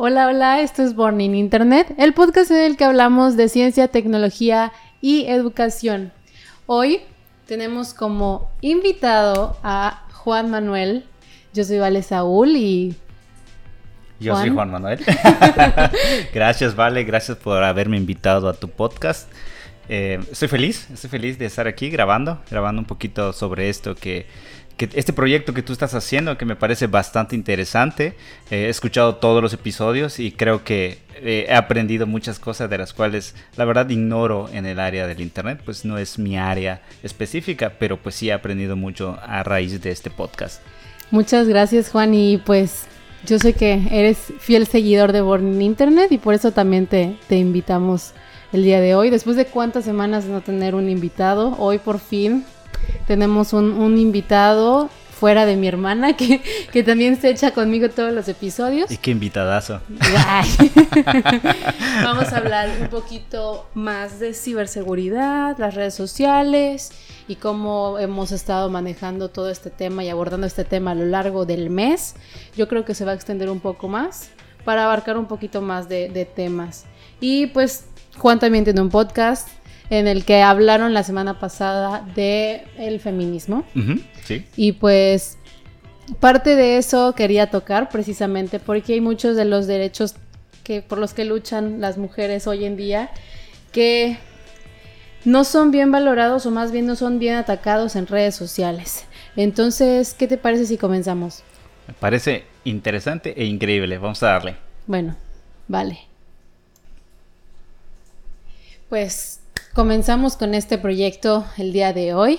Hola, hola, esto es Born in Internet, el podcast en el que hablamos de ciencia, tecnología y educación. Hoy tenemos como invitado a Juan Manuel. Yo soy Vale Saúl y yo soy Juan Manuel. gracias, Vale, gracias por haberme invitado a tu podcast. Eh, estoy feliz, estoy feliz de estar aquí grabando, grabando un poquito sobre esto que, este proyecto que tú estás haciendo, que me parece bastante interesante. Eh, he escuchado todos los episodios y creo que eh, he aprendido muchas cosas de las cuales la verdad ignoro en el área del internet, pues no es mi área específica, pero pues sí he aprendido mucho a raíz de este podcast. Muchas gracias Juan y pues yo sé que eres fiel seguidor de Born Internet y por eso también te, te invitamos el día de hoy. Después de cuántas semanas no tener un invitado, hoy por fin tenemos un, un invitado fuera de mi hermana, que, que, también se echa conmigo todos los episodios. Y qué invitadazo. Vamos a hablar un poquito más de ciberseguridad, las redes sociales y cómo hemos estado manejando todo este tema y abordando este tema a lo largo del mes. Yo creo que se va a extender un poco más para abarcar un poquito más de, de temas. Y pues Juan también tiene un podcast en el que hablaron la semana pasada de el feminismo. sí. Y pues parte de eso quería tocar precisamente porque hay muchos de los derechos que por los que luchan las mujeres hoy en día que no son bien valorados o más bien no son bien atacados en redes sociales. Entonces, ¿qué te parece si comenzamos? Me parece interesante e increíble. Vamos a darle. Bueno, vale. Pues comenzamos con este proyecto el día de hoy.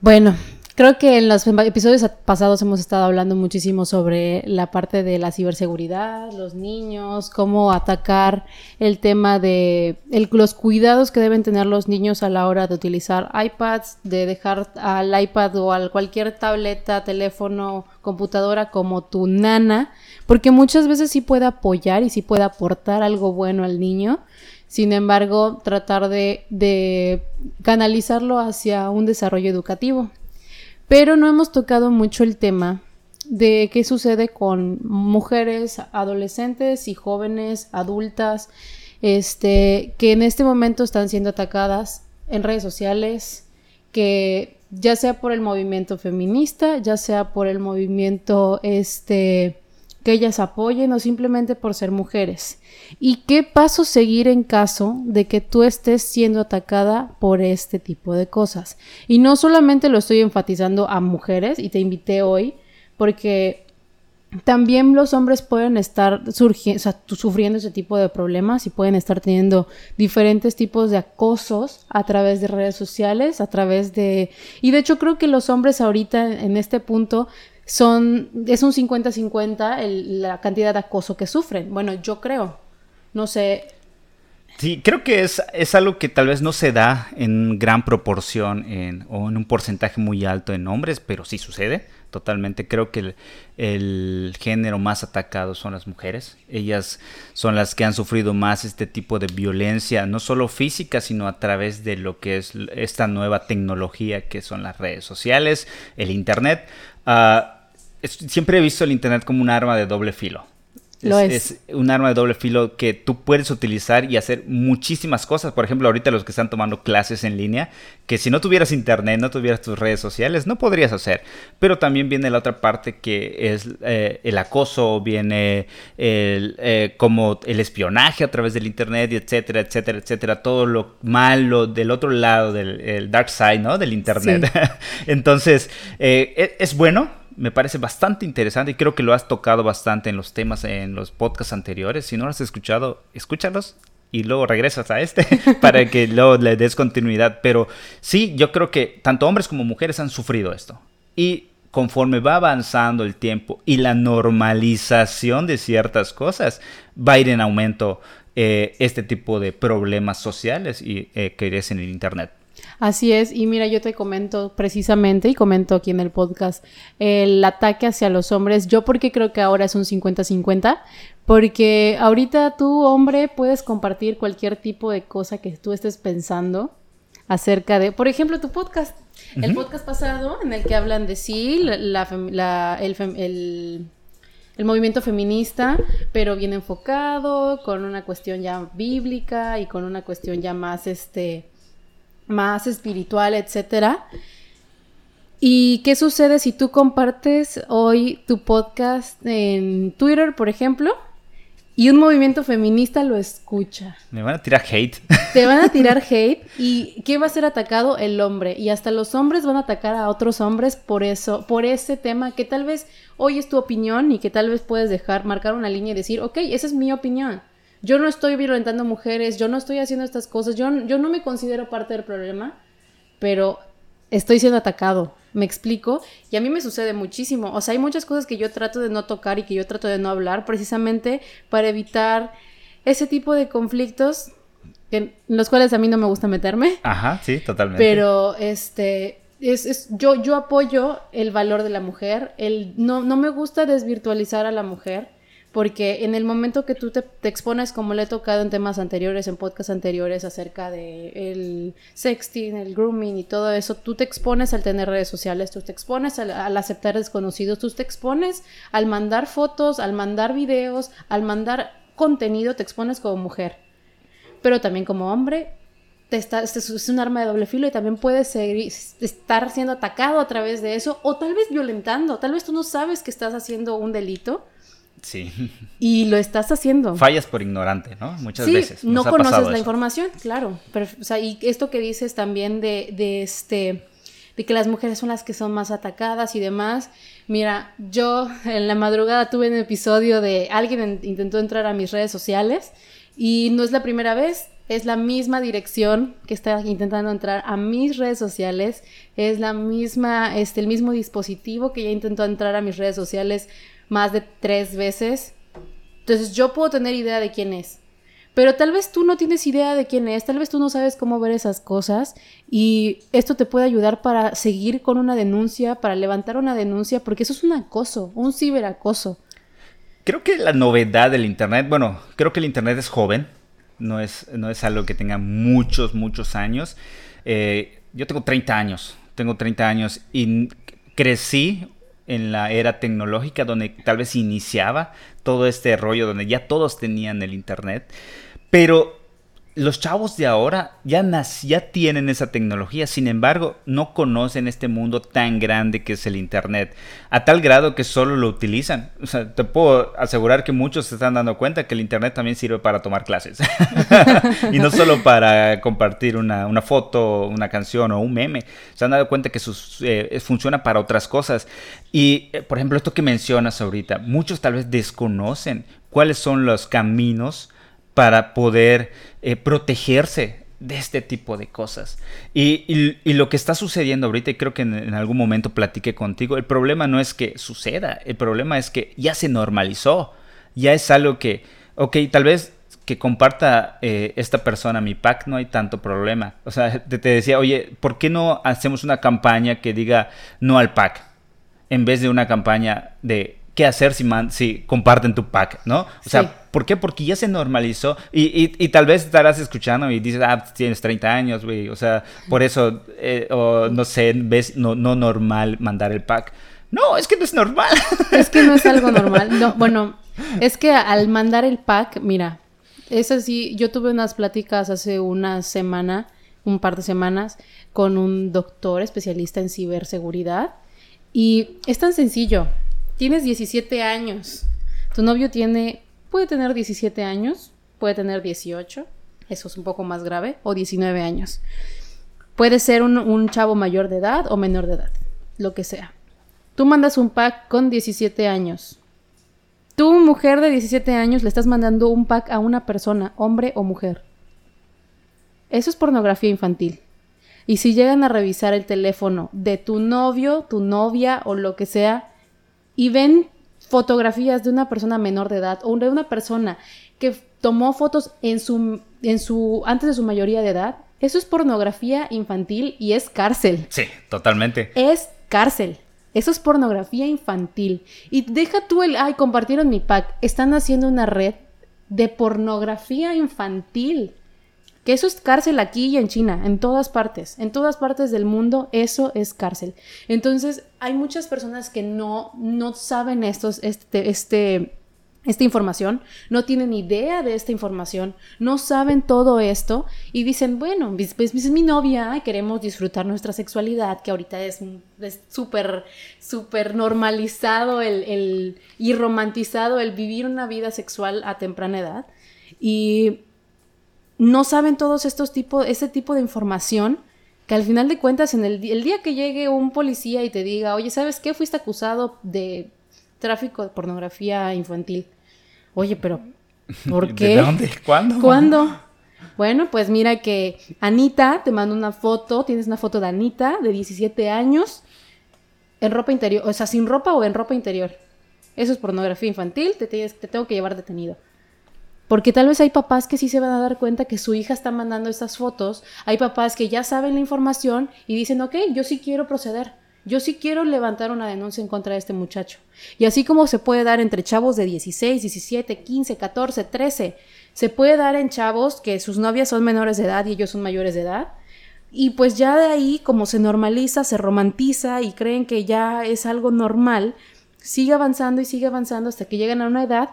Bueno, creo que en los episodios pasados hemos estado hablando muchísimo sobre la parte de la ciberseguridad, los niños, cómo atacar el tema de los cuidados que deben tener los niños a la hora de utilizar iPads, de dejar al iPad o a cualquier tableta, teléfono, computadora como tu nana, porque muchas veces sí puede apoyar y sí puede aportar algo bueno al niño sin embargo, tratar de, canalizarlo hacia un desarrollo educativo. Pero no hemos tocado mucho el tema de qué sucede con mujeres, adolescentes y jóvenes, adultas, este, que en este momento están siendo atacadas en redes sociales, que ya sea por el movimiento feminista, ya sea por el movimiento este que ellas apoyen o simplemente por ser mujeres. ¿Y qué paso seguir en caso de que tú estés siendo atacada por este tipo de cosas? Y no solamente lo estoy enfatizando a mujeres y te invité hoy porque también los hombres pueden estar sufriendo ese tipo de problemas y pueden estar teniendo diferentes tipos de acosos a través de redes sociales, a través de... Y de hecho creo que los hombres ahorita en este punto son, es un 50-50 la cantidad de acoso que sufren. Bueno, yo creo. No sé. Sí, creo que es, es algo que tal vez no se da en gran proporción en, o en un porcentaje muy alto en hombres, pero sí sucede totalmente. Creo que el, género más atacado son las mujeres. Ellas son las que han sufrido más este tipo de violencia, no solo física, sino a través de lo que es esta nueva tecnología que son las redes sociales, el Internet. Uh, siempre he visto el Internet como un arma de doble filo. es, un arma de doble filo que tú puedes utilizar y hacer muchísimas cosas. Por ejemplo, ahorita los que están tomando clases en línea, que si no tuvieras internet, no tuvieras tus redes sociales, no podrías hacer. Pero también viene la otra parte que es eh, el acoso, viene el, eh, como el espionaje a través del internet, etcétera, etcétera, etcétera. Todo lo malo del otro lado del dark side, ¿no? Del internet. Entonces, eh, e, es bueno me parece bastante interesante y creo que lo has tocado bastante en los temas, en los podcasts anteriores. Si no lo has escuchado, escúchalos y luego regresas a este para que luego le des continuidad. Pero sí, yo creo que tanto hombres como mujeres han sufrido esto. Y conforme va avanzando el tiempo y la normalización de ciertas cosas, va a ir en aumento eh, este tipo de problemas sociales y, eh, que es en el Internet. Así es, y mira, yo te comento precisamente, y comento aquí en el podcast, el ataque hacia los hombres, yo porque creo que ahora es un 50-50, porque ahorita tú, hombre, puedes compartir cualquier tipo de cosa que tú estés pensando acerca de, por ejemplo, tu podcast. El podcast pasado en el que hablan de sí, la, el, el movimiento feminista, pero bien enfocado, con una cuestión ya bíblica y con una cuestión ya más, este, más espiritual, etcétera. ¿Y qué sucede si tú compartes hoy tu podcast en Twitter, por ejemplo? y un movimiento feminista lo escucha. Me van a tirar hate. Te van a tirar hate y ¿qué va a ser atacado? El hombre. Y hasta los hombres van a atacar a otros hombres por eso, por ese tema que tal vez hoy es tu opinión y que tal vez puedes dejar, marcar una línea y decir, ok, esa es mi opinión. Yo no estoy violentando mujeres, yo no estoy haciendo estas cosas, yo, yo no me considero parte del problema, pero estoy siendo atacado me explico. Y a mí me sucede muchísimo. O sea, hay muchas cosas que yo trato de no tocar y que yo trato de no hablar precisamente para evitar ese tipo de conflictos en los cuales a mí no me gusta meterme. Ajá, sí, totalmente. Pero este es, es, yo, yo apoyo el valor de la mujer. El, no, no me gusta desvirtualizar a la mujer porque en el momento que tú te, expones, como le he tocado en temas anteriores, en podcasts anteriores acerca de el sexting, el grooming y todo eso, tú te expones al tener redes sociales, tú te expones al, aceptar desconocidos, tú te expones al mandar fotos, al mandar videos, al mandar contenido, te expones como mujer. Pero también como hombre, te está, es un arma de doble filo y también puedes estar siendo atacado a través de eso o tal vez violentando, tal vez tú no sabes que estás haciendo un delito Sí. Y lo estás haciendo. Fallas por ignorante, ¿no? Muchas sí, veces. no conoces la información, claro. Pero, o sea, y esto que dices también de, de, este de que las mujeres son las que son más atacadas y demás. Mira, yo en la madrugada tuve un episodio de alguien intentó entrar a mis redes sociales y no es la primera vez, es la misma dirección que está intentando entrar a mis redes sociales, es la misma, este, el mismo dispositivo que ya intentó entrar a mis redes sociales más de tres veces. Entonces yo puedo tener idea de quién es. Pero tal vez tú no tienes idea de quién es, tal vez tú no sabes cómo ver esas cosas y esto te puede ayudar para seguir con una denuncia, para levantar una denuncia, porque eso es un acoso, un ciberacoso. Creo que la novedad del Internet, bueno, creo que el Internet es joven, no es, no es algo que tenga muchos, muchos años. Eh, yo tengo 30 años, tengo 30 años y crecí en la era tecnológica donde tal vez iniciaba todo este rollo donde ya todos tenían el internet, pero los chavos de ahora ya, tienen esa tecnología, sin embargo, no conocen este mundo tan grande que es el Internet, a tal grado que solo lo utilizan. Te puedo asegurar que muchos se están dando cuenta que el Internet también sirve para tomar clases. y no solo para compartir una, una, foto, una canción o un meme. Se han dado cuenta que sus, eh, funciona para otras cosas. Y, eh, por ejemplo, esto que mencionas ahorita, muchos tal vez desconocen cuáles son los caminos para poder eh, protegerse de este tipo de cosas. Y, lo que está sucediendo ahorita, y creo que en, algún momento platiqué contigo, el problema no es que suceda, el problema es que ya se normalizó, ya es algo que, ok, tal vez que comparta eh, esta persona mi pack, no hay tanto problema. O sea, te, te, decía, oye, ¿por qué no hacemos una campaña que diga no al pack? En vez de una campaña de qué hacer si, man, si comparten tu pack, ¿no? O sea, ¿por qué? Porque ya se normalizó y, y, tal vez estarás escuchando y dices, ah, tienes 30 años, güey, o sea, por eso, eh, o no sé, ves no, no normal mandar el pack. No, es que no es normal. Es que no es algo normal. No, bueno, es que al mandar el pack, mira, es así, yo tuve unas pláticas hace una semana, un par de semanas, con un doctor especialista en ciberseguridad y es tan sencillo tienes 17 años, tu novio tiene, puede tener 17 años, puede tener 18, eso es un poco más grave, o 19 años. Puede ser un, chavo mayor de edad o menor de edad, lo que sea. Tú mandas un pack con 17 años. Tú, mujer de 17 años, le estás mandando un pack a una persona, hombre o mujer. Eso es pornografía infantil. Y si llegan a revisar el teléfono de tu novio, tu novia o lo que sea, y ven fotografías de una persona menor de edad o de una persona que tomó fotos en su, en su, antes de su mayoría de edad, eso es pornografía infantil y es cárcel. Sí, totalmente. Es cárcel. Eso es pornografía infantil. Y deja tú el, ay, compartieron mi pack. Están haciendo una red de pornografía infantil Que eso es cárcel aquí y en China, en todas partes, en todas partes del mundo, eso es cárcel. Entonces, hay muchas personas que no, no saben estos, este, este, esta información, no tienen idea de esta información, no saben todo esto y dicen, bueno, pues, pues es mi novia, queremos disfrutar nuestra sexualidad, que ahorita es súper, súper normalizado el, el, y romantizado el vivir una vida sexual a temprana edad. Y no saben todos estos tipos, este tipo de información que al final de cuentas, en el, el día que llegue un policía y te diga, oye, ¿sabes qué? Fuiste acusado de tráfico de pornografía infantil. Oye, pero ¿por qué? ¿De dónde? ¿Cuándo? ¿Cuándo? Bueno, pues mira que Anita te manda una foto, tienes una foto de Anita de 17 años en ropa interior, o sea, sin ropa o en ropa interior. Eso es pornografía infantil, te, te tengo que llevar detenido. Porque tal vez hay papás que sí se van a dar cuenta que su hija está mandando estas fotos, hay papás que ya saben la información y dicen, ok, yo sí quiero proceder, yo sí quiero levantar una denuncia en contra de este muchacho. Y así como se puede dar entre chavos de 16, 17, 15, 14, 13, se puede dar en chavos que sus novias son menores de edad y ellos son mayores de edad. Y pues ya de ahí, como se normaliza, se romantiza y creen que ya es algo normal, sigue avanzando y sigue avanzando hasta que llegan a una edad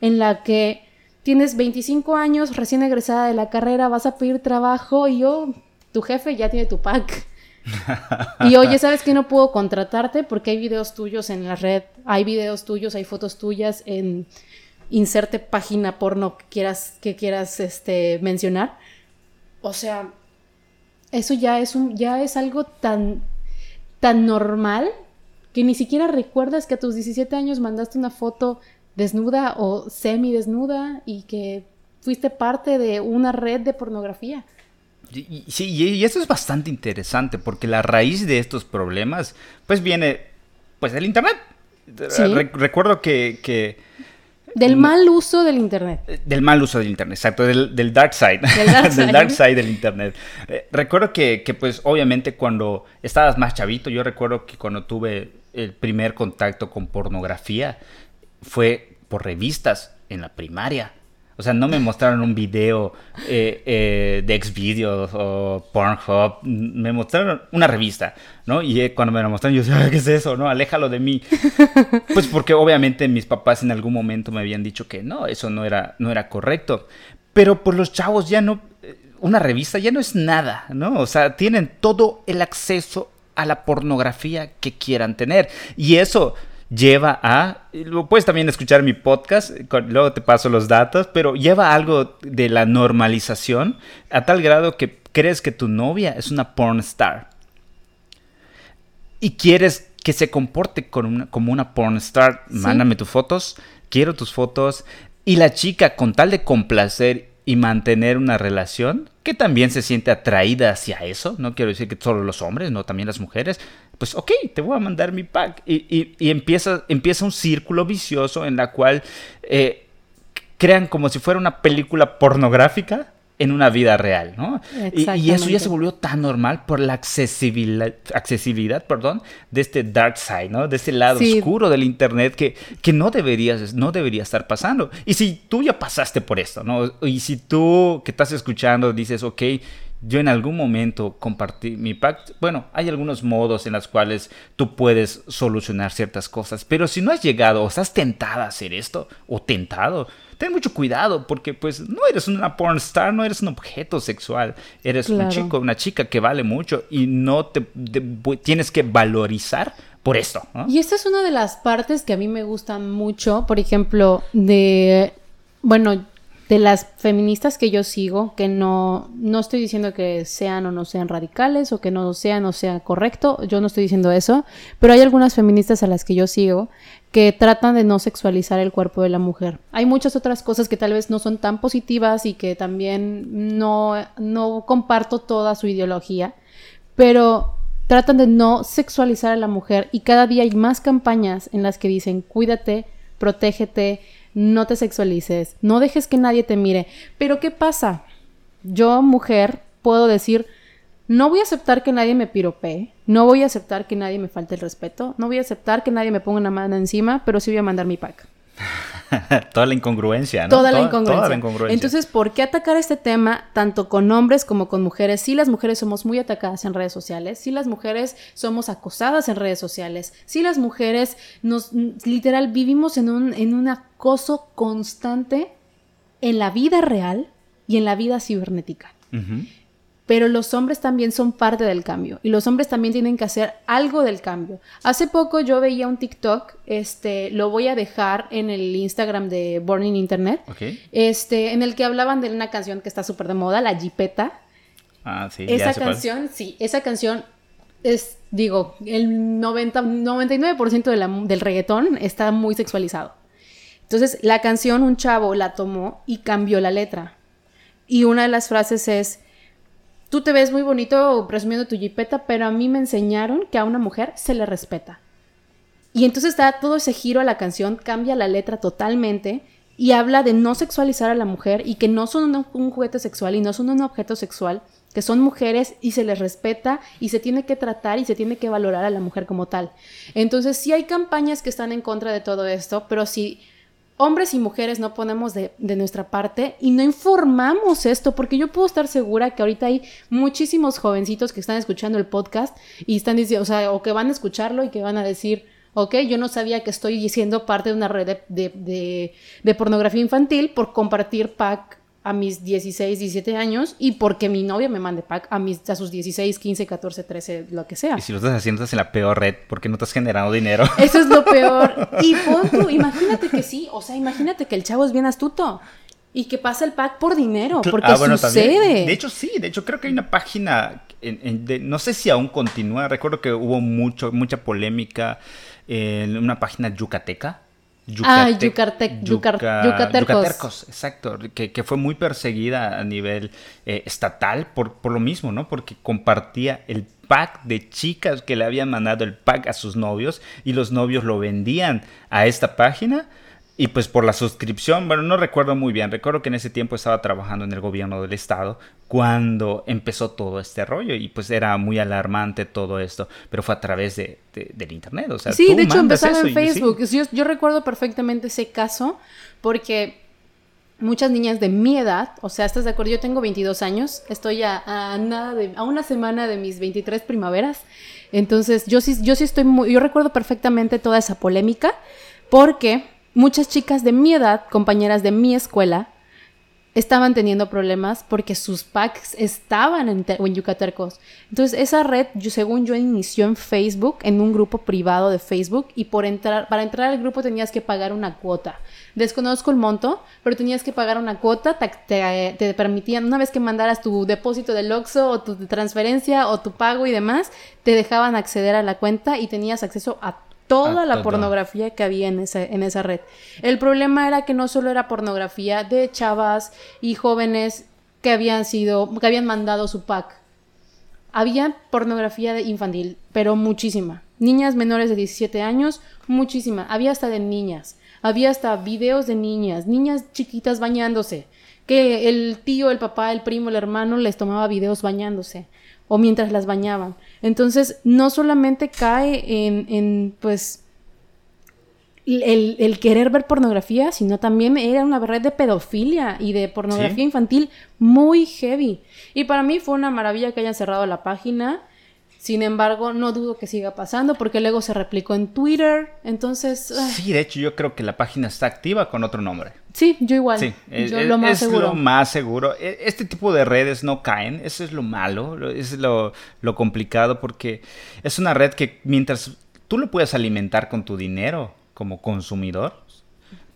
en la que tienes 25 años, recién egresada de la carrera, vas a pedir trabajo y yo, tu jefe ya tiene tu pack. y oye, ¿sabes que no puedo contratarte? Porque hay videos tuyos en la red, hay videos tuyos, hay fotos tuyas en inserte página porno que quieras, que quieras este, mencionar. O sea, eso ya es, un, ya es algo tan, tan normal que ni siquiera recuerdas que a tus 17 años mandaste una foto desnuda o semi desnuda y que fuiste parte de una red de pornografía. Sí, y eso es bastante interesante porque la raíz de estos problemas pues viene pues del internet. recuerdo que, Del mal uso del Internet. Eh, del mal uso del Internet, exacto, del, dark side. Del dark side. del Internet. Eh, recuerdo que, que, pues, obviamente, cuando estabas más chavito, yo recuerdo que cuando tuve el primer contacto con pornografía, fue por revistas en la primaria. O sea, no me mostraron un video eh, eh, de Xvideos o Pornhub, me mostraron una revista, ¿no? Y eh, cuando me lo mostraron, yo decía, ¿qué es eso? ¿No? Aléjalo de mí. pues porque obviamente mis papás en algún momento me habían dicho que no, eso no era, no era correcto. Pero por los chavos ya no, una revista ya no es nada, ¿no? O sea, tienen todo el acceso a la pornografía que quieran tener. Y eso lleva a, lo puedes también escuchar en mi podcast, luego te paso los datos, pero lleva algo de la normalización a tal grado que crees que tu novia es una porn star. Y quieres que se comporte como una porn star. Mándame tus fotos, quiero tus fotos. Y la chica, con tal de complacer y mantener una relación, que también se siente atraída hacia eso, no quiero decir que solo los hombres, no también las mujeres, pues ok, te voy a mandar mi pack. Y, empieza, empieza un círculo vicioso en la cual eh, crean como si fuera una película pornográfica en una vida real, ¿no? Y, eso ya se volvió tan normal por la accesibilidad, accesibilidad perdón, de este dark side, ¿no? De este lado oscuro del internet que, que no, deberías, no debería estar pasando. Y si tú ya pasaste por esto, ¿no? Y si tú que estás escuchando dices, ok, yo en algún momento compartí mi pack. Bueno, hay algunos modos en los cuales tú puedes solucionar ciertas cosas, pero si no has llegado o estás tentada a hacer esto o tentado, ten mucho cuidado porque pues no eres una porn star, no eres un objeto sexual, eres un chico, una chica que vale mucho y no te, tienes que valorizar por esto. Y esta es una de las partes que a mí me gustan mucho, por ejemplo, de, bueno, de las feministas que yo sigo, que no, no estoy diciendo que sean o no sean radicales o que no sean o sea correcto, yo no estoy diciendo eso, pero hay algunas feministas a las que yo sigo que tratan de no sexualizar el cuerpo de la mujer. Hay muchas otras cosas que tal vez no son tan positivas y que también no, no comparto toda su ideología, pero tratan de no sexualizar a la mujer y cada día hay más campañas en las que dicen cuídate, protégete, no te sexualices, no dejes que nadie te mire. Pero ¿qué pasa? Yo, mujer, puedo decir, no voy a aceptar que nadie me piropee, no voy a aceptar que nadie me falte el respeto, no voy a aceptar que nadie me ponga una mano encima, pero sí voy a mandar mi pack. toda la incongruencia, ¿no? Toda, la incongruencia. Entonces, ¿por qué atacar este tema tanto con hombres como con mujeres? Sí, las mujeres somos muy atacadas en redes sociales, sí, las mujeres somos acosadas en redes sociales, sí, las mujeres nos literal vivimos en un, en un acoso constante en la vida real y en la vida cibernética pero los hombres también son parte del cambio y los hombres también tienen que hacer algo del cambio. Hace poco yo veía un TikTok, este, lo voy a dejar en el Instagram de Burning Internet, este, en el que hablaban de una canción que está súper de moda, La Jipeta. Ah, sí. Esa canción, sí, esa canción es, digo, el 90, 99% del reggaetón está muy sexualizado. Entonces, la canción un chavo la tomó y cambió la letra. Y una de las frases es, tú te ves muy bonito presumiendo tu jipeta, pero a mí me enseñaron que a una mujer se le respeta. Y entonces da todo ese giro a la canción, cambia la letra totalmente y habla de no sexualizar a la mujer y que no son un, juguete sexual y no son un objeto sexual, que son mujeres y se les respeta y se tiene que tratar y se tiene que valorar a la mujer como tal. Entonces sí hay campañas que están en contra de todo esto, pero si hombres y mujeres no ponemos de, nuestra parte y no informamos esto, porque yo puedo estar segura que ahorita hay muchísimos jovencitos que están escuchando el podcast y están diciendo, o sea, o que van a escucharlo y que van a decir, ok, yo no sabía que estoy siendo parte de una red de, de pornografía infantil por compartir pack a mis 16, 17 años y porque mi novia me mande pack a, mis, a sus 16, 15, 14, 13, lo que sea. Y si lo estás haciendo, estás en la peor red porque no estás generando dinero. Eso es lo peor. Y punto, imagínate que sí, o sea, imagínate que el chavo es bien astuto y que pasa el pack por dinero, porque ah, sucede. De hecho, sí, de hecho creo que hay una página, no sé si aún continúa, recuerdo que hubo mucho, mucha polémica en una página yucateca ah, Yucatercos. exacto, que, fue muy perseguida a nivel eh, estatal por, por lo mismo, ¿no? Porque compartía el pack de chicas que le habían mandado el pack a sus novios y los novios lo vendían a esta página y pues por la suscripción, bueno, no recuerdo muy bien, recuerdo que en ese tiempo estaba trabajando en el gobierno del estado cuando empezó todo este rollo y pues era muy alarmante todo esto, pero fue a través de, del internet, o sea, Sí, de hecho empezaba en Facebook, yo, recuerdo perfectamente ese caso porque muchas niñas de mi edad, o sea, ¿estás de acuerdo? Yo tengo 22 años, estoy a, nada de, a una semana de mis 23 primaveras, entonces yo sí, yo sí estoy muy, yo recuerdo perfectamente toda esa polémica porque muchas chicas de mi edad, compañeras de mi escuela, estaban teniendo problemas porque sus packs estaban en, en. Entonces, esa red, yo, según yo, inició en Facebook, en un grupo privado de Facebook, y para entrar al grupo tenías que pagar una cuota. Desconozco el monto, pero tenías que pagar una cuota, te, te permitían, una vez que mandaras tu depósito del Oxxo o tu transferencia o tu pago y demás, te dejaban acceder a la cuenta y tenías acceso a toda la pornografía que había en esa, en esa red. El problema era que no solo era pornografía de chavas y jóvenes que habían sido, que habían mandado su pack. Había pornografía infantil, pero muchísima. Niñas menores de 17 años, muchísima. Había hasta de niñas. Había hasta videos de niñas, niñas chiquitas bañándose. Que el tío, el papá, el primo, el hermano les tomaba videos bañándose o mientras las bañaban. Entonces, no solamente cae en, en pues, el, querer ver pornografía, sino también era una red de pedofilia y de pornografía infantil muy heavy. Y para mí fue una maravilla que hayan cerrado la página. Sin embargo, no dudo que siga pasando porque luego se replicó en Twitter. Entonces. Sí, de hecho, yo creo que la página está activa con otro nombre. Sí, yo igual. Sí, yo es, lo más seguro. lo más seguro. E, este tipo de redes no caen, eso es lo malo, es lo, lo complicado porque es una red que mientras tú lo puedes alimentar con tu dinero como consumidor,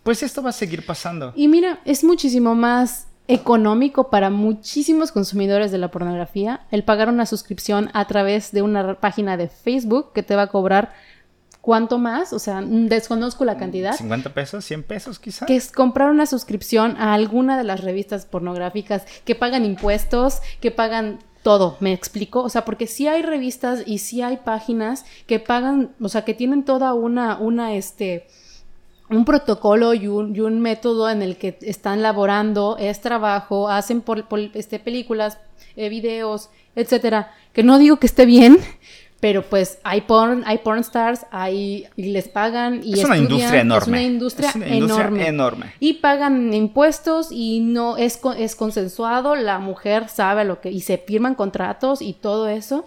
pues esto va a seguir pasando. Y mira, es muchísimo más económico para muchísimos consumidores de la pornografía el pagar una suscripción a través de una página de Facebook que te va a cobrar ¿Cuánto más? O sea, desconozco la cantidad. 50 pesos, 100 pesos quizás. Que es comprar una suscripción a alguna de las revistas pornográficas que pagan impuestos, que pagan todo, ¿me explico? O sea, porque sí hay revistas y sí hay páginas que pagan, o sea, que tienen toda una, una, este, un protocolo y un, y un método en el que están laborando, es trabajo, hacen por, este, películas, eh, videos, etcétera. Que no digo que esté bien, Pero pues hay porn, hay porn stars, hay, y les pagan y es una industria enorme. Es una industria, enorme. enorme. Y pagan impuestos y no es, es consensuado, la mujer sabe lo que, y se firman contratos y todo eso.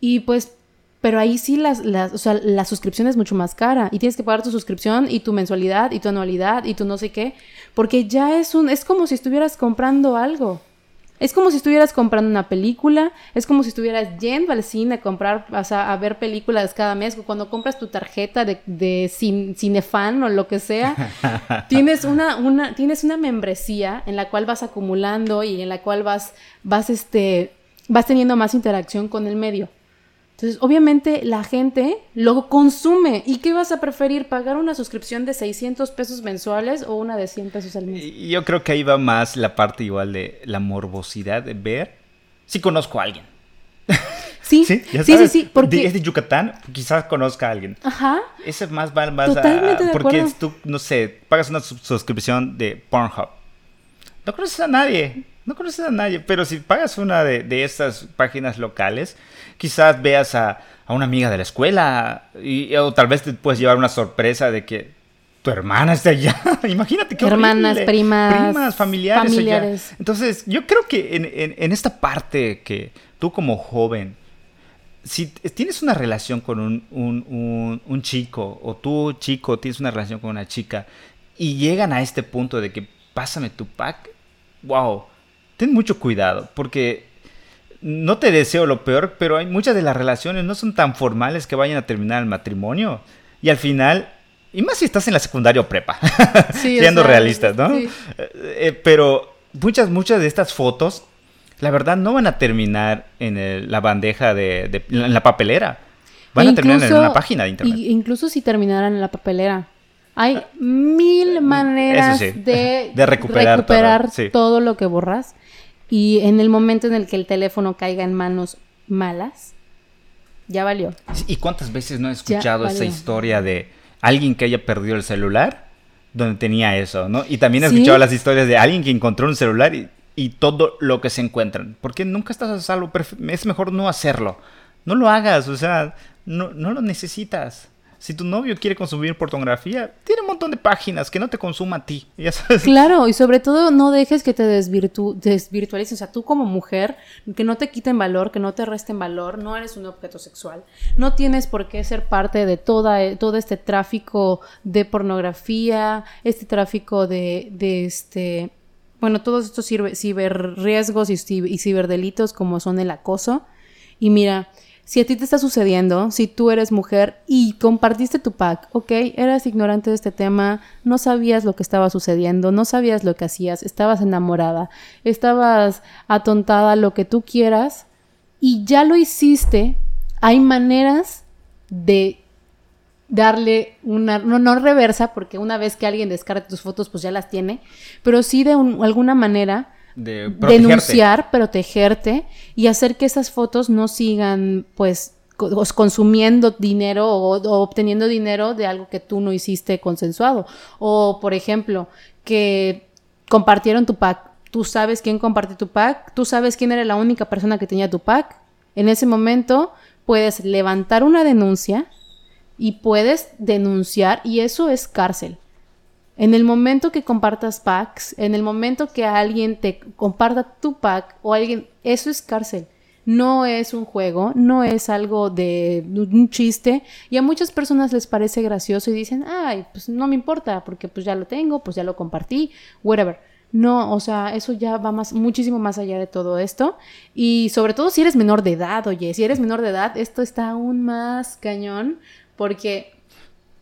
Y pues pero ahí sí las, las, o sea, la suscripción es mucho más cara y tienes que pagar tu suscripción y tu mensualidad y tu anualidad y tu no sé qué, porque ya es un es como si estuvieras comprando algo. Es como si estuvieras comprando una película, es como si estuvieras yendo al cine a comprar, o sea, a ver películas cada mes, cuando compras tu tarjeta de, de cinefan o lo que sea, tienes una, una, tienes una membresía en la cual vas acumulando y en la cual vas, vas, este, vas teniendo más interacción con el medio. Entonces, obviamente la gente lo consume. ¿Y qué vas a preferir? ¿Pagar una suscripción de 600 pesos mensuales o una de 100 pesos al mes? Yo creo que ahí va más la parte igual de la morbosidad de ver si conozco a alguien. Sí, sí, sí, sí, porque... Es de Yucatán, quizás conozca a alguien. Ajá. Ese más va más Totalmente a... porque tú, no sé, pagas una suscripción de Pornhub. No conoces a nadie. No conoces a nadie, pero si pagas una de, de estas páginas locales, quizás veas a, a, una amiga de la escuela y, o tal vez te puedes llevar una sorpresa de que tu hermana está allá. Imagínate qué Hermanas, primas, primas, familiares. familiares. Entonces, yo creo que en, en, en, esta parte que tú como joven, si tienes una relación con un, un, un, un chico o tú chico tienes una relación con una chica y llegan a este punto de que pásame tu pack, wow ten mucho cuidado, porque no te deseo lo peor, pero hay muchas de las relaciones no son tan formales que vayan a terminar el matrimonio. Y al final, y más si estás en la secundaria o prepa, siendo realistas, ¿no? Eh, eh, pero muchas, muchas de estas fotos, la verdad, no van a terminar en la bandeja de, en la papelera. Van a terminar en una página de internet. incluso si terminaran en la papelera, hay mil maneras de, recuperar, todo lo que borras. Y en el momento en el que el teléfono caiga en manos malas, ya valió. ¿Y cuántas veces no he escuchado esa historia de alguien que haya perdido el celular donde tenía eso, ¿no? Y también he escuchado las historias de alguien que encontró un celular y, y todo lo que se encuentran. Porque nunca estás a salvo. Es mejor no hacerlo. No lo hagas, o sea, no, no lo necesitas. Si tu novio quiere consumir pornografía, tiene un montón de páginas que no te consuma a ti. Claro, y sobre todo no dejes que te desvirtu desvirtualices. O sea, tú como mujer, que no te quiten valor, que no te resten valor, no eres un objeto sexual. No tienes por qué ser parte de toda, todo este tráfico de pornografía, este tráfico de, de este. Bueno, todos estos ciberriesgos y, y ciberdelitos como son el acoso. Y mira, si a ti te está sucediendo, si tú eres mujer y compartiste tu pack, ok, eras ignorante de este tema, no sabías lo que estaba sucediendo, no sabías lo que hacías, estabas enamorada, estabas atontada, lo que tú quieras, y ya lo hiciste, hay maneras de darle una, no, no reversa, porque una vez que alguien descarga tus fotos, pues ya las tiene, pero sí de alguna manera de denunciar, protegerte y hacer que esas fotos no sigan pues consumiendo dinero o, obteniendo dinero de algo que tú no hiciste consensuado. O, por ejemplo, que compartieron tu pack. Tú sabes quién compartió tu pack, tú sabes quién era la única persona que tenía tu pack. En ese momento puedes levantar una denuncia y puedes denunciar y eso es cárcel. En el momento que compartas packs, en el momento que alguien te comparta tu pack o alguien, eso es cárcel. No es un juego, no es algo de un chiste y a muchas personas les parece gracioso y dicen, ay, pues no me importa porque pues ya lo tengo, pues ya lo compartí, whatever. No, o sea, eso ya va más, muchísimo más allá de todo esto. Y sobre todo si eres menor de edad, oye, si eres menor de edad, esto está aún más cañón porque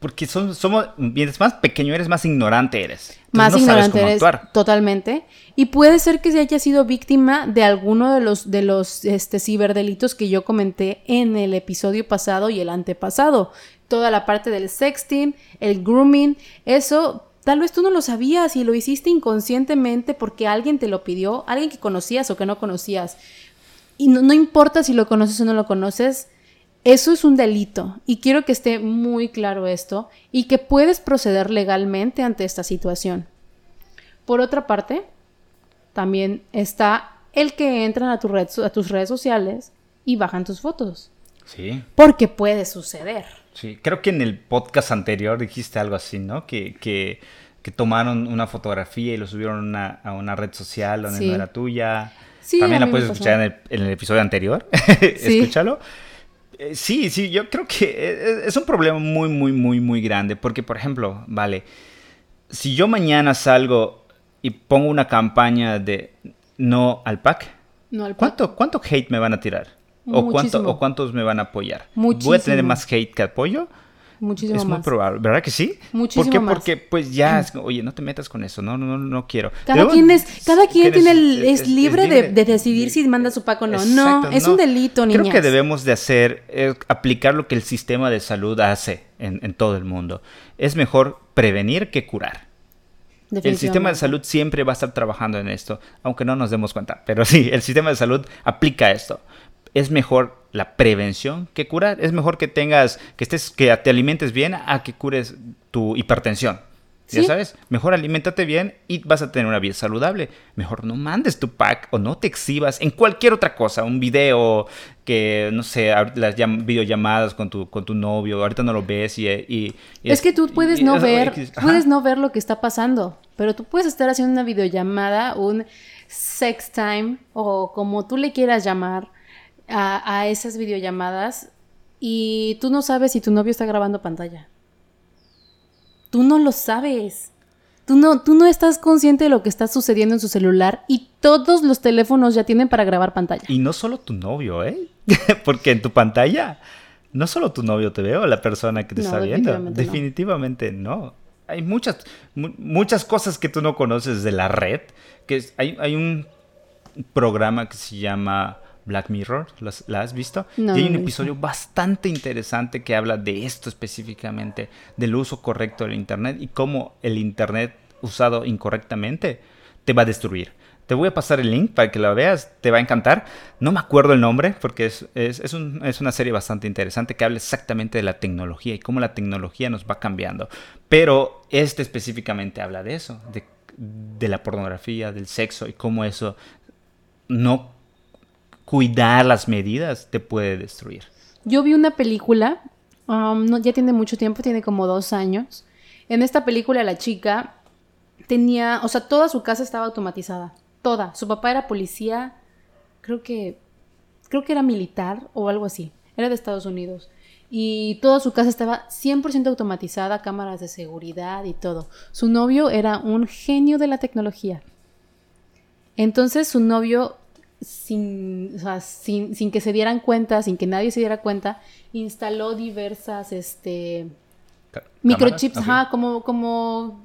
porque son, somos, mientras más pequeño eres, más ignorante eres. más ignorante eres, totalmente. Y puede ser que se haya sido víctima de alguno de los, de los este, ciberdelitos que yo comenté en el episodio pasado y el antepasado. Toda la parte del sexting, el grooming, eso tal vez tú no lo sabías y lo hiciste inconscientemente porque alguien te lo pidió, alguien que conocías o que no conocías. Y no, no importa si lo conoces o no lo conoces, eso es un delito y quiero que esté muy claro esto y que puedes proceder legalmente ante esta situación. Por otra parte, también está el que entran a, tu red, a tus redes sociales y bajan tus fotos. Sí. Porque puede suceder. Sí, creo que en el podcast anterior dijiste algo así, ¿no? Que, que, que tomaron una fotografía y lo subieron a una red social donde Sí. no era tuya. Sí, También la puedes escuchar en el, en el episodio anterior. Sí. Escúchalo. Eh, Sí, sí, yo creo que eh, es un problema muy, muy, muy, muy grande. Porque, por ejemplo, vale, si yo mañana salgo y pongo una campaña de no al pack, No, al ¿cuánto, cuánto hate me van a tirar? ¿O, cuánto, Muchísimo. ¿O cuántos me van a apoyar? ¿Voy a Muchísimo. tener más hate que apoyo? Muchísimo es muy más. probable, ¿verdad que sí? Muchísimo ¿Por qué? más. Porque pues ya, es como, oye, no te metas con eso, no, no, no, no quiero. Cada Luego, quien es, cada quien tiene el- es, libre, de, de decidir si manda su pack o no. no, es un delito, niñas. Creo que debemos de hacer, eh, aplicar lo que el sistema de salud hace en, en todo el mundo. Es mejor prevenir que curar. El sistema de salud siempre va a estar trabajando en esto, aunque no nos demos cuenta. Pero sí, el sistema de salud aplica esto. Es mejor la prevención que curar. Es mejor que tengas, que estés, que te alimentes bien a que cures tu hipertensión. Ya sabes, mejor aliméntate bien y vas a tener una vida saludable. Mejor no mandes tu pack o no te exhibas en cualquier otra cosa, un video que, no sé, las llam- videollamadas con tu, con tu novio, ahorita no lo ves y... y- y Es que tú puedes y- no ver, Ajá. puedes no ver lo que está pasando, pero tú puedes estar haciendo una videollamada, un sex time o como tú le quieras llamar a, a esas videollamadas y tú no sabes si tu novio está grabando pantalla. Tú no lo sabes. Tú no, tú no estás consciente de lo que está sucediendo en su celular y todos los teléfonos ya tienen para grabar pantalla. Y no solo tu novio, ¿eh? Porque en tu pantalla no solo tu novio te ve o la persona que te No, está viendo. definitivamente no. Definitivamente no. Hay muchas, mu- muchas cosas que tú no conoces de la red. Que es- hay, hay un programa que se llama Black Mirror. ¿Las- ¿La has visto? No, y hay un lo episodio bastante interesante que habla de esto específicamente, del uso correcto del Internet y cómo el Internet usado incorrectamente te va a destruir. Te voy a pasar el link para que la veas, te va a encantar. No me acuerdo el nombre porque es, es, es un- es una serie bastante interesante que habla exactamente de la tecnología y cómo la tecnología nos va cambiando. Pero este específicamente habla de eso, de, de la pornografía, del sexo y cómo eso no cuidar las medidas te puede destruir. Yo vi una película, um, no, ya tiene mucho tiempo, tiene como dos años. En esta película la chica tenía, o sea, toda su casa estaba automatizada, toda. Su papá era policía, creo que, creo que era militar o algo así. Era de Estados Unidos. Y toda su casa estaba 100% automatizada, cámaras de seguridad y todo. Su novio era un genio de la tecnología. Entonces su novio, sin, o sea, sin, sin que se dieran cuenta, sin que nadie se diera cuenta, instaló diversas, este, microchips, ajá, como, como,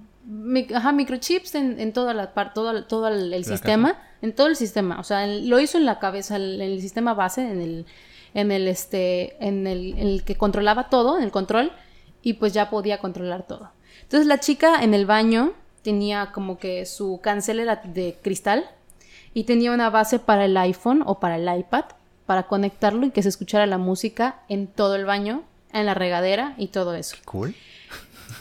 ajá, microchips en, en toda la parte, todo, el- todo el, sistema, en todo el sistema, o sea, en- lo hizo en la cabeza, en el sistema base, en el, en el, este, en el, en el que controlaba todo, en el control, y pues ya podía controlar todo. Entonces la chica en el baño tenía como que su cancel era de cristal y tenía una base para el iPhone o para el iPad para conectarlo y que se escuchara la música en todo el baño, en la regadera y todo eso. Cool.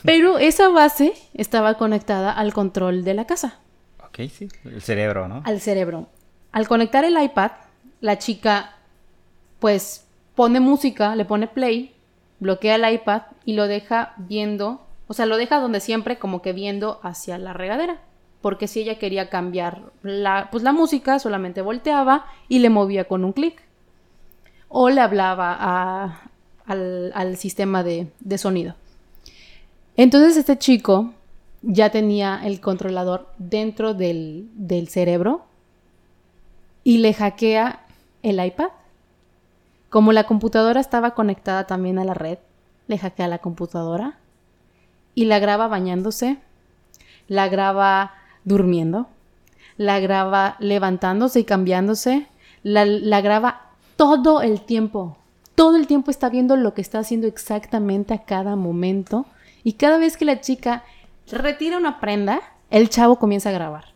Pero esa base estaba conectada al control de la casa, Ok, sí. El cerebro, ¿no? al cerebro. Al conectar el iPad, la chica pues pone música, le pone play, bloquea el iPad y lo deja viendo, o sea, lo deja donde siempre como que viendo hacia la regadera. Porque si ella quería cambiar la, pues la música, solamente volteaba y le movía con un clic. O le hablaba al, al sistema de, de sonido. Entonces este chico ya tenía el controlador dentro del, del cerebro y le hackea el iPad. Como la computadora estaba conectada también a la red, le hackea la computadora y la graba bañándose, la graba durmiendo, la graba levantándose y cambiándose, la, la graba todo el tiempo. Todo el tiempo está viendo lo que está haciendo exactamente a cada momento. Y cada vez que la chica retira una prenda, el chavo comienza a grabar.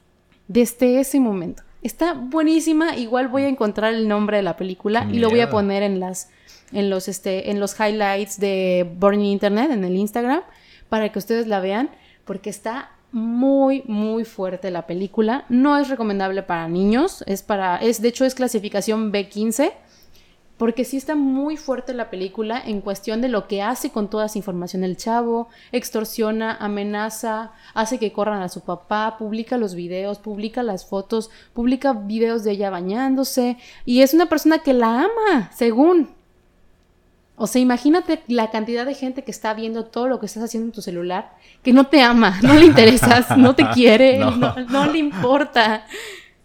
Desde ese momento. Está buenísima. Igual voy a encontrar el nombre de la película y lo voy a poner en las en los este en los highlights de Burning Internet en el Instagram para que ustedes la vean porque está muy muy fuerte la película. No es recomendable para niños, es para es de hecho es clasificación B15 porque sí está muy fuerte la película en cuestión de lo que hace con toda esa información el chavo, extorsiona, amenaza, hace que corran a su papá, publica los videos, publica las fotos, publica videos de ella bañándose y es una persona que la ama, según. O sea, imagínate la cantidad de gente que está viendo todo lo que estás haciendo en tu celular, que no te ama, no le interesas, no te quiere, no. no le importa.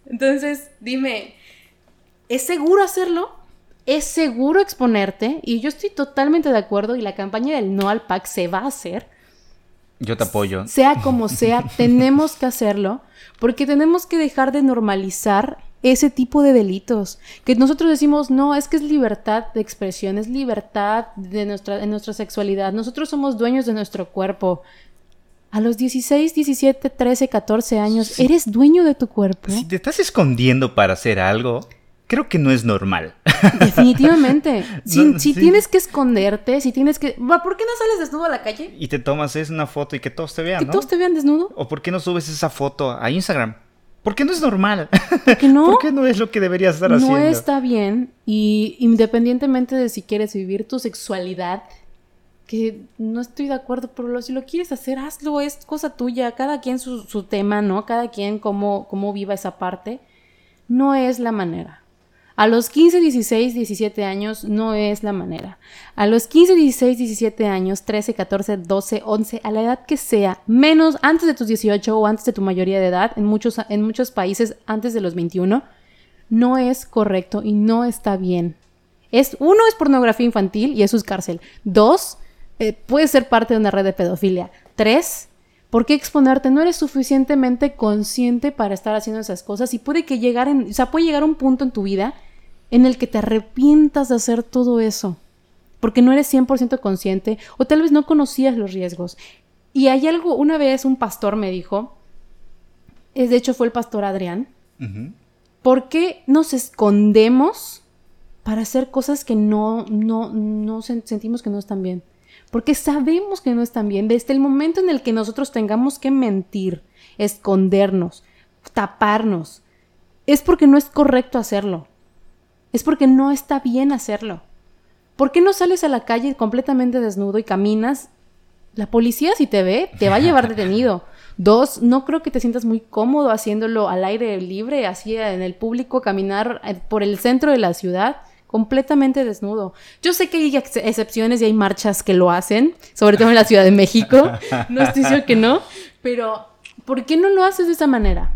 Entonces, dime, ¿es seguro hacerlo? es seguro exponerte y yo estoy totalmente de acuerdo y la campaña del no al PAC se va a hacer. Yo te apoyo. Sea como sea, tenemos que hacerlo porque tenemos que dejar de normalizar ese tipo de delitos. Que nosotros decimos, no, es que es libertad de expresión, es libertad de nuestra, nuestra sexualidad. Nosotros somos dueños de nuestro cuerpo. A los 16, 17, 13, 14 años, eres dueño de tu cuerpo. Si te estás escondiendo para hacer algo, creo que no es normal. Definitivamente. Si, tienes que esconderte, si tienes que... ¿Por qué no sales desnudo a la calle? Y te tomas es una foto y que todos te vean, Que todos te vean desnudo. ¿O por qué no subes esa foto a Instagram? ¿Por qué no es normal? ¿Por qué no? ¿Por qué no es lo que deberías estar haciendo? No está bien. Y independientemente de si quieres vivir tu sexualidad, que no estoy de acuerdo, pero si lo quieres hacer, hazlo, es cosa tuya. Cada quien su, su tema, ¿no? Cada quien cómo, cómo viva esa parte. No es la manera. A los 15, 16, 17 años no es la manera. A los 15, 16, 17 años, 13, 14, 12, 11, a la edad que sea, menos antes de tus 18 o antes de tu mayoría de edad, en muchos, en muchos países antes de los 21, no es correcto y no está bien. Es, uno es pornografía infantil y eso es cárcel. Dos, eh, puede ser parte de una red de pedofilia. Tres, ¿por qué exponerte? No eres suficientemente consciente para estar haciendo esas cosas y puede que llegar en, o sea, puede llegar un punto en tu vida en el que te arrepientas de hacer todo eso, porque no eres 100% consciente o tal vez no conocías los riesgos. Y hay algo, una vez un pastor me dijo, es de hecho fue el pastor Adrián, ¿por qué nos escondemos para hacer cosas que no, no, no sentimos que no están bien? Porque sabemos que no están bien. Desde el momento en el que nosotros tengamos que mentir, escondernos, taparnos, es porque no es correcto hacerlo es porque no está bien hacerlo. ¿Por qué no sales a la calle completamente desnudo y caminas? La policía si te ve, te va a llevar detenido. Dos, no creo que te sientas muy cómodo haciéndolo al aire libre, así en el público, caminar eh, por el centro de la ciudad completamente desnudo. Yo sé que hay excepciones y hay marchas que lo hacen, sobre todo en la Ciudad de México. No estoy diciendo que no, pero ¿por qué no lo haces de esa manera?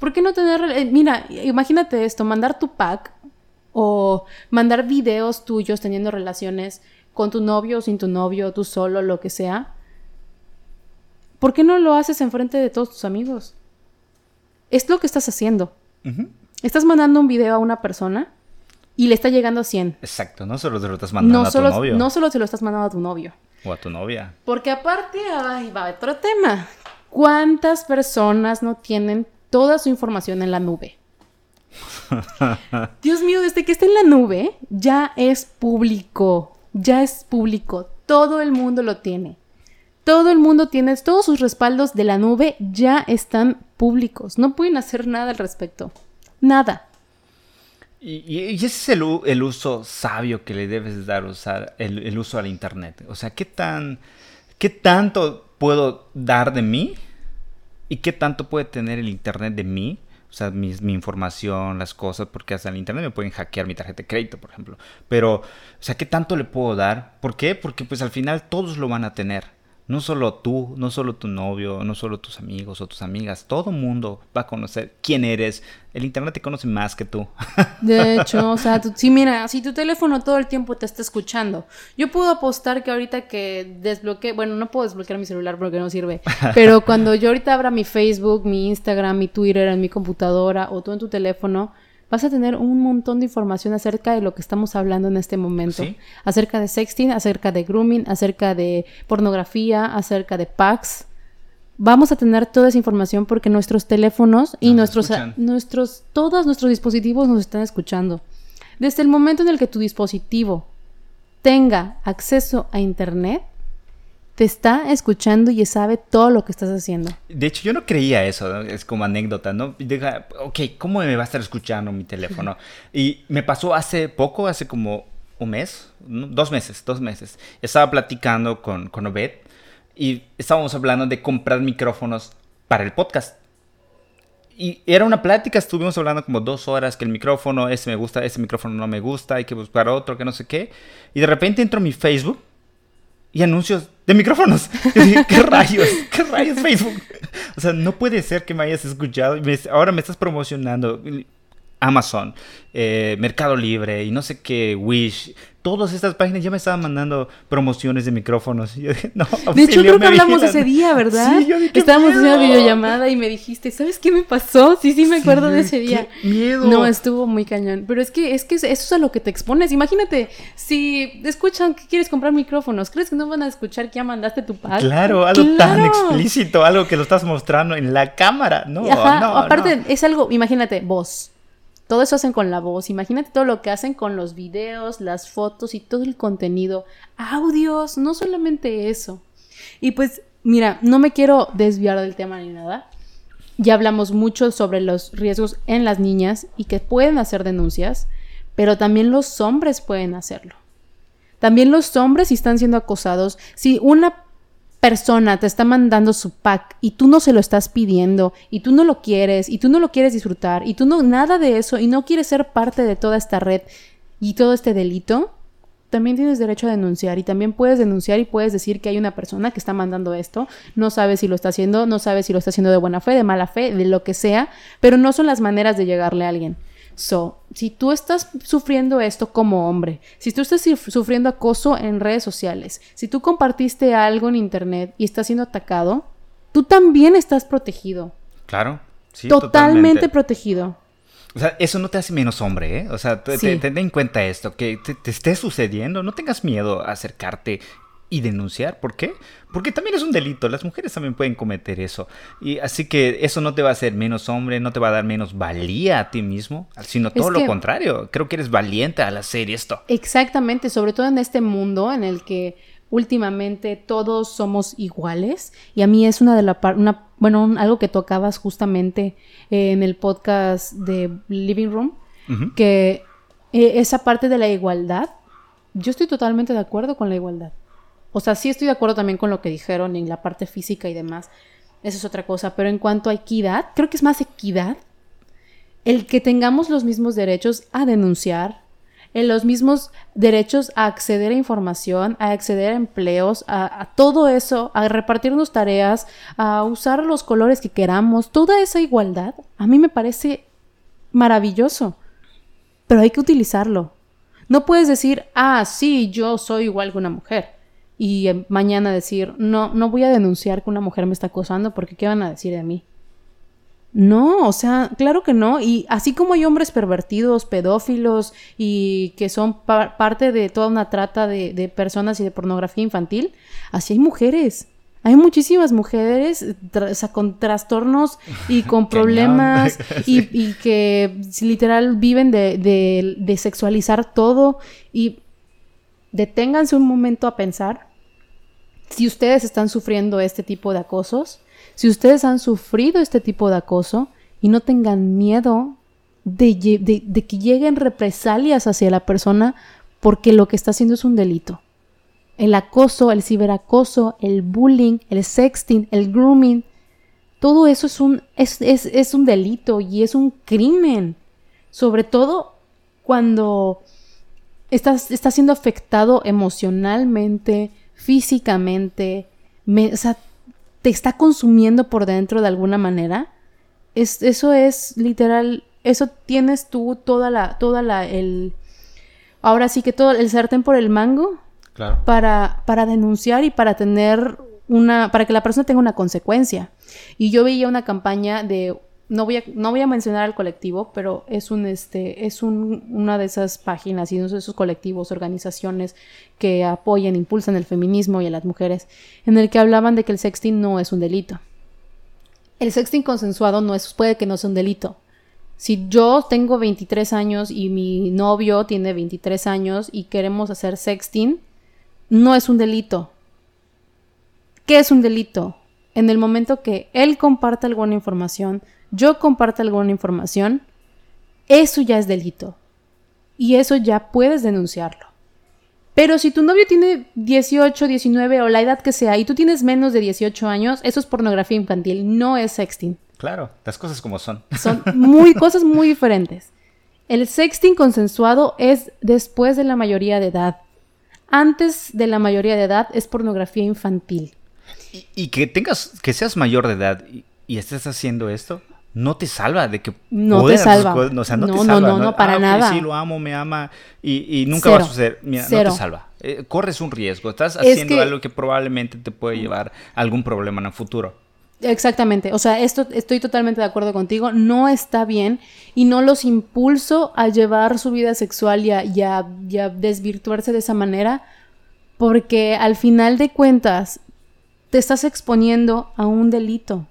¿Por qué no tener... Eh, mira, imagínate esto, mandar tu pack o mandar videos tuyos teniendo relaciones con tu novio o sin tu novio, tú solo, lo que sea. ¿Por qué no lo haces enfrente de todos tus amigos? Es lo que estás haciendo. Estás mandando un video a una persona y le está llegando a 100. Exacto, no solo te lo estás mandando a tu novio. No solo se lo estás mandando a tu novio. O a tu novia. Porque aparte, ay, va otro tema. ¿Cuántas personas no tienen toda su información en la nube? Dios mío, desde que está en la nube, ya es público. Ya es público. Todo el mundo lo tiene. Todo el mundo tiene, todos sus respaldos de la nube ya están públicos. No pueden hacer nada al respecto. Nada. Y, ese es el, uso sabio que le debes dar, usar, el, el uso al Internet. O sea, ¿qué, tan, ¿qué tanto puedo dar de mí? ¿Y qué tanto puede tener el Internet de mí? O sea, mi, información, las cosas, porque hasta en el internet me pueden hackear mi tarjeta de crédito, por ejemplo. Pero, o sea, ¿qué tanto le puedo dar? ¿Por qué? Porque pues al final todos lo van a tener. No solo tú, no solo tu novio, no solo tus amigos o tus amigas, todo mundo va a conocer quién eres. El internet te conoce más que tú. De hecho, o sea, sí, mira, si tu teléfono todo el tiempo te está escuchando, yo puedo apostar que ahorita que desbloqueé, bueno, no puedo desbloquear mi celular porque no sirve, pero cuando yo ahorita abra mi Facebook, mi Instagram, mi Twitter en mi computadora o tú en tu teléfono, vas a tener un montón de información acerca de lo que estamos hablando en este momento. Acerca de sexting, acerca de grooming, acerca de pornografía, acerca de packs. Vamos a tener toda esa información porque nuestros teléfonos y nuestros, nuestros, todos nuestros dispositivos nos están escuchando. Desde el momento en el que tu dispositivo tenga acceso a Internet, te está escuchando y sabe todo lo que estás haciendo. De hecho, yo no creía eso, es como anécdota, ¿no? Deja, ok, ¿cómo me va a estar escuchando mi teléfono? Y me pasó hace poco, hace como un mes, dos meses, dos meses. Estaba platicando con, con Obed y estábamos hablando de comprar micrófonos para el podcast. Y era una plática, estuvimos hablando como dos horas que el micrófono, ese me gusta, ese micrófono no me gusta, hay que buscar otro, que no sé qué. Y de repente entro a mi Facebook y anuncios de micrófonos. ¿qué rayos? ¿Qué rayos Facebook? O sea, no puede ser que me hayas escuchado y ahora me estás promocionando. Amazon, eh, Mercado Libre y no sé qué, Wish, todas estas páginas ya me estaban mandando promociones de micrófonos. de hecho, creo que hablamos ese día, ¿verdad? Sí, Estábamos haciendo videollamada y me dijiste, ¿sabes qué me pasó? Sí, sí, me acuerdo de ese día. miedo. No, estuvo muy cañón. Pero es que, es que eso es a lo que te expones. Imagínate, si escuchan que quieres comprar micrófonos, ¿crees que no van a escuchar que ya mandaste tu pack? Claro, algo tan explícito, algo que lo estás mostrando en la cámara. No, no. Aparte, es algo, imagínate, vos todo eso hacen con la voz. Imagínate todo lo que hacen con los videos, las fotos y todo el contenido. Audios, no solamente eso. Y pues, mira, no me quiero desviar del tema ni nada. Ya hablamos mucho sobre los riesgos en las niñas y que pueden hacer denuncias, pero también los hombres pueden hacerlo. También los hombres, si están siendo acosados, si una persona te está mandando su pack y tú no se lo estás pidiendo y tú no lo quieres y tú no lo quieres disfrutar y tú no nada de eso y no quieres ser parte de toda esta red y todo este delito, también tienes derecho a denunciar y también puedes denunciar y puedes decir que hay una persona que está mandando esto, no sabes si lo está haciendo, no sabes si lo está haciendo de buena fe, de mala fe, de lo que sea, pero no son las maneras de llegarle a alguien. So, si tú estás sufriendo esto como hombre, si tú estás sufriendo acoso en redes sociales, si tú compartiste algo en internet y estás siendo atacado, tú también estás protegido. Claro, sí. Totalmente protegido. O sea, eso no te hace menos hombre, ¿eh? O sea, ten en cuenta esto, que te, te, esté sucediendo, no tengas miedo a acercarte y denunciar. ¿Por qué? Porque también es un delito. Las mujeres también pueden cometer eso. Y así que eso no te va a hacer menos hombre, no te va a dar menos valía a ti mismo, sino todo lo contrario. Creo que eres valiente al hacer esto. Exactamente, sobre todo en este mundo en el que últimamente todos somos iguales y a mí es una de las una bueno algo que tocabas justamente en el podcast de Living Room que eh, esa parte de la igualdad yo estoy totalmente de acuerdo con la igualdad o sea, sí estoy de acuerdo también con lo que dijeron en la parte física y demás. Esa es otra cosa. Pero en cuanto a equidad, creo que es más equidad el que tengamos los mismos derechos a denunciar, en los mismos derechos a acceder a información, a acceder a empleos, a, a, todo eso, a repartirnos tareas, a usar los colores que queramos, toda esa igualdad, a mí me parece maravilloso, pero hay que utilizarlo. No puedes decir, ah, sí, yo soy igual que una mujer y eh, mañana decir, no, no voy a denunciar que una mujer me está acosando porque ¿qué van a decir de mí? No, o sea, claro que no. Y así como hay hombres pervertidos, pedófilos y que son parte de toda una trata de, personas y de pornografía infantil, así hay mujeres. Hay muchísimas mujeres con trastornos y con problemas y, que literal viven de, de sexualizar todo. Y deténganse un momento a pensar si ustedes están sufriendo este tipo de acosos, si ustedes han sufrido este tipo de acoso y no tengan miedo de, que lleguen represalias hacia la persona porque lo que está haciendo es un delito. El acoso, el ciberacoso, el bullying, el sexting, el grooming, todo eso es un, es, es un delito y es un crimen. Sobre todo cuando estás, estás siendo afectado emocionalmente, físicamente, o sea, te está consumiendo por dentro de alguna manera, es, eso es literal, eso tienes tú toda la, toda la, el, ahora sí que todo el sartén por el mango para, para denunciar y para tener una, para que la persona tenga una consecuencia. Y yo veía una campaña de no voy a, no voy a mencionar al colectivo, pero es un este es un, una de esas páginas y uno de esos colectivos, organizaciones que apoyan, impulsan el feminismo y a las mujeres, en el que hablaban de que el sexting no es un delito. El sexting consensuado no es, puede que no sea un delito. Si yo tengo 23 años y mi novio tiene 23 años y queremos hacer sexting, no es un delito. ¿Qué es un delito? En el momento que él comparte alguna información, yo comparto alguna información, eso ya es delito. Y eso ya puedes denunciarlo. Pero si tu novio tiene 18, 19 o la edad que sea y tú tienes menos de 18 años, eso es pornografía infantil, no es sexting. Claro, las cosas como son. Son muy cosas muy diferentes. El sexting consensuado es después de la mayoría de edad. Antes de la mayoría de edad es pornografía infantil. Y, que tengas, que seas mayor de edad y, estés haciendo esto, no te salva de que no te salva. no, no, no, no, para ah, nada. Sí, lo amo, me ama y, nunca va a suceder. Mira, no te salva. Eh, corres un riesgo. Estás haciendo algo que probablemente te puede llevar a algún problema en el futuro. Exactamente, o sea, esto estoy totalmente de acuerdo contigo, no está bien y no los impulso a llevar su vida sexual y a, desvirtuarse de esa manera, porque al final de cuentas te estás exponiendo a un delito.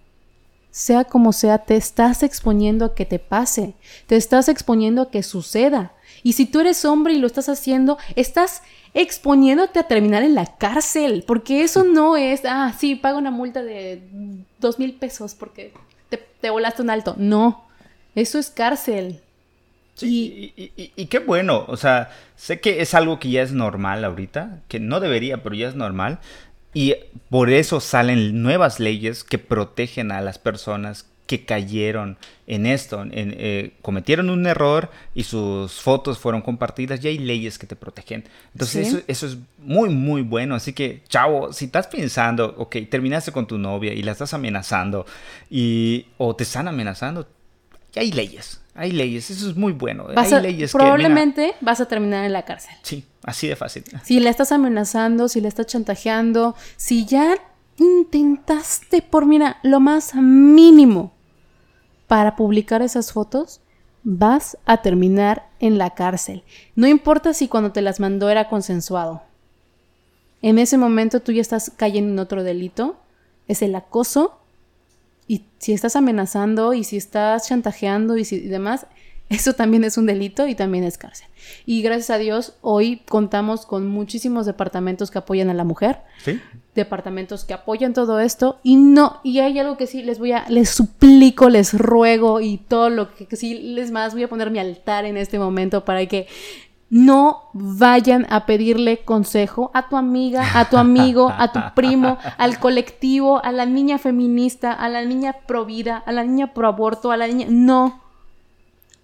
Sea como sea, te estás exponiendo a que te pase, te estás exponiendo a que suceda. Y si tú eres hombre y lo estás haciendo, estás exponiéndote a terminar en la cárcel, porque eso no es, ah, sí, paga una multa de dos mil pesos porque te, volaste un alto. No, eso es cárcel. Sí, y, y, qué bueno, o sea, sé que es algo que ya es normal ahorita, que no debería, pero ya es normal, y por eso salen nuevas leyes que protegen a las personas que cayeron en esto, en, eh, cometieron un error y sus fotos fueron compartidas y hay leyes que te protegen. Entonces eso, eso, es muy, muy bueno. Así que, chavo, si estás pensando, ok, terminaste con tu novia y la estás amenazando y, o te están amenazando, ya hay leyes. Hay leyes, eso es muy bueno. hay leyes probablemente vas a terminar en la cárcel. Sí, así de fácil. Si la estás amenazando, si la estás chantajeando, si ya intentaste por, mira, lo más mínimo para publicar esas fotos, vas a terminar en la cárcel. No importa si cuando te las mandó era consensuado. En ese momento tú ya estás cayendo en otro delito, es el acoso. Y si estás amenazando y si estás chantajeando y, si, y demás, eso también es un delito y también es cárcel. Y gracias a Dios, hoy contamos con muchísimos departamentos que apoyan a la mujer. Sí. Departamentos que apoyan todo esto. Y no, y hay algo que sí les voy a, les suplico, les ruego y todo lo que, que sí les más voy a poner mi altar en este momento para que no vayan a pedirle consejo a tu amiga, a tu amigo, a tu primo, al colectivo, a la niña feminista, a la niña pro vida, a la niña pro aborto, a la niña. No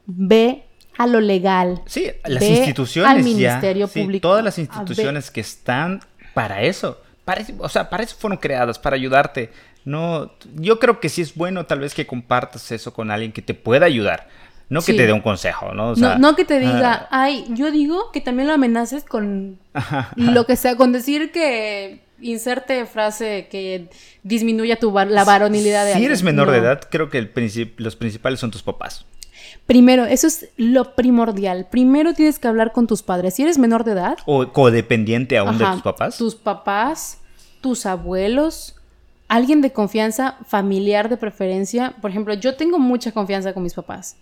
ve a lo legal. Sí, las instituciones. Al Ministerio Público. todas las instituciones que están para eso. Para, o sea, para eso fueron creadas, para ayudarte. No, yo creo que sí es bueno tal vez que compartas eso con alguien que te pueda ayudar. No que te dé un consejo, ¿no? no, que te diga, ay, yo digo que también lo amenaces con lo que sea, con decir que inserte frase que disminuya tu la varonilidad de Si eres menor de edad, creo que el los principales son tus papás. Primero, eso es lo primordial. Primero tienes que hablar con tus padres. Si eres menor de edad. O codependiente aún de tus papás. Tus papás, tus abuelos, alguien de confianza, familiar de preferencia. Por ejemplo, yo tengo mucha confianza con mis papás.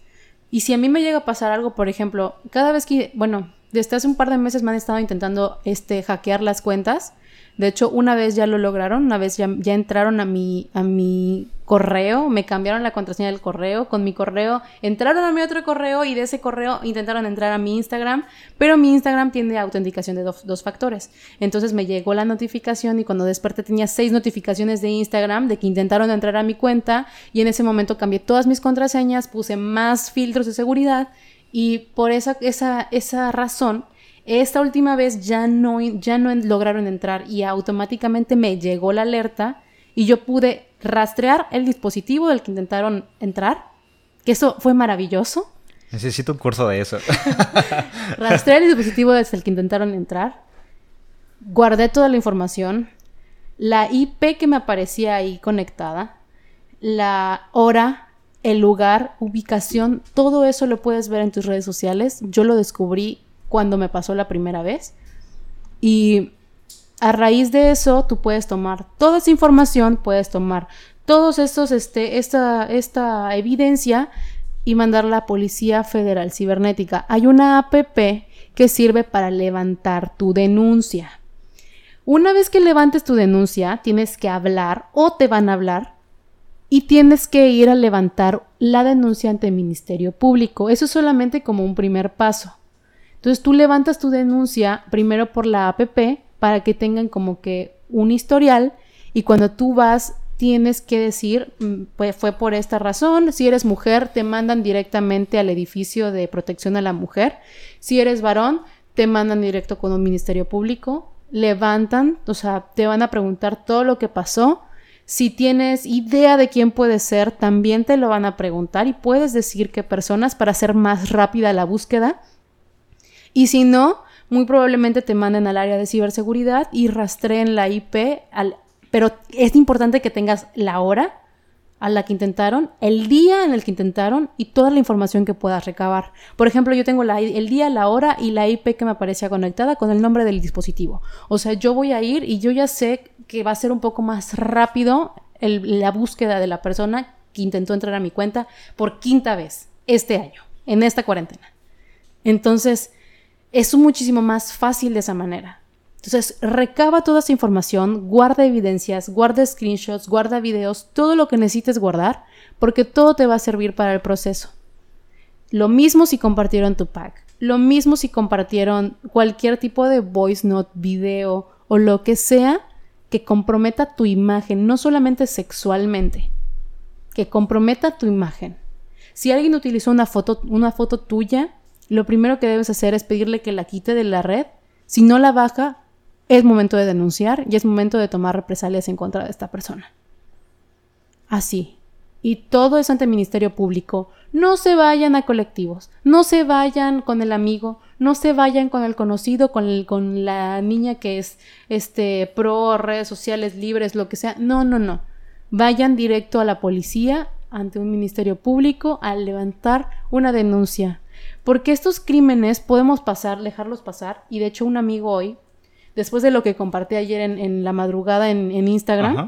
Y si a mí me llega a pasar algo, por ejemplo, cada vez que, bueno, desde hace un par de meses me han estado intentando este, hackear las cuentas. De hecho, una vez ya lo lograron, una vez ya, ya entraron a mi, a mi correo, me cambiaron la contraseña del correo, con mi correo entraron a mi otro correo y de ese correo intentaron entrar a mi Instagram, pero mi Instagram tiene autenticación de dos factores. Entonces me llegó la notificación y cuando desperté tenía seis notificaciones de Instagram de que intentaron entrar a mi cuenta y en ese momento cambié todas mis contraseñas, puse más filtros de seguridad y por esa, esa, esa razón esta última vez ya no, ya no lograron entrar y automáticamente me llegó la alerta y yo pude rastrear el dispositivo del que intentaron entrar, que eso fue maravilloso. Necesito un curso de eso. Rastreé el dispositivo desde el que intentaron entrar, guardé toda la información, la IP que me aparecía ahí conectada, la hora, el lugar, ubicación, todo eso lo puedes ver en tus redes sociales. Yo lo descubrí cuando me pasó la primera vez. Y a raíz de eso, tú puedes tomar toda esa información, puedes tomar todos estos, este, esta, esta evidencia y mandarla a Policía Federal Cibernética. Hay una APP que sirve para levantar tu denuncia. Una vez que levantes tu denuncia, tienes que hablar o te van a hablar y tienes que ir a levantar la denuncia ante el Ministerio Público. Eso es solamente como un primer paso. Entonces tú levantas tu denuncia primero por la APP para que tengan como que un historial y cuando tú vas tienes que decir, pues fue por esta razón, si eres mujer te mandan directamente al edificio de protección a la mujer, si eres varón te mandan directo con un ministerio público, levantan, o sea, te van a preguntar todo lo que pasó, si tienes idea de quién puede ser, también te lo van a preguntar y puedes decir qué personas para hacer más rápida la búsqueda. Y si no, muy probablemente te manden al área de ciberseguridad y rastreen la IP al pero es importante que tengas la hora a la que intentaron, el día en el que intentaron y toda la información que puedas recabar. Por ejemplo, yo tengo el día, la hora y la IP que me aparecía conectada con el nombre del dispositivo. O sea, yo voy a ir y yo ya sé que va a ser un poco más rápido la búsqueda de la persona que intentó entrar a mi cuenta por quinta vez este año, en esta cuarentena. Entonces, es muchísimo más fácil de esa manera. Entonces, recaba toda esa información, guarda evidencias, guarda screenshots, guarda videos, todo lo que necesites guardar, porque todo te va a servir para el proceso. Lo mismo si compartieron tu pack, lo mismo si compartieron cualquier tipo de voice note, video o lo que sea que comprometa tu imagen, no solamente sexualmente, que comprometa tu imagen. Si alguien utilizó una foto, una foto tuya, lo primero que debes hacer es pedirle que la quite de la red. Si no la baja, es momento de denunciar y es momento de tomar represalias en contra de esta persona. Así. Y todo es ante el Ministerio Público. No se vayan a colectivos, no se vayan con el amigo, no se vayan con el conocido, con, la niña que es este pro redes sociales libres, lo que sea. No, no, no. Vayan directo a la policía ante un ministerio público a levantar una denuncia. Porque estos crímenes podemos pasar, dejarlos pasar. Y de hecho un amigo hoy después de lo que compartí ayer en, la madrugada en, Instagram,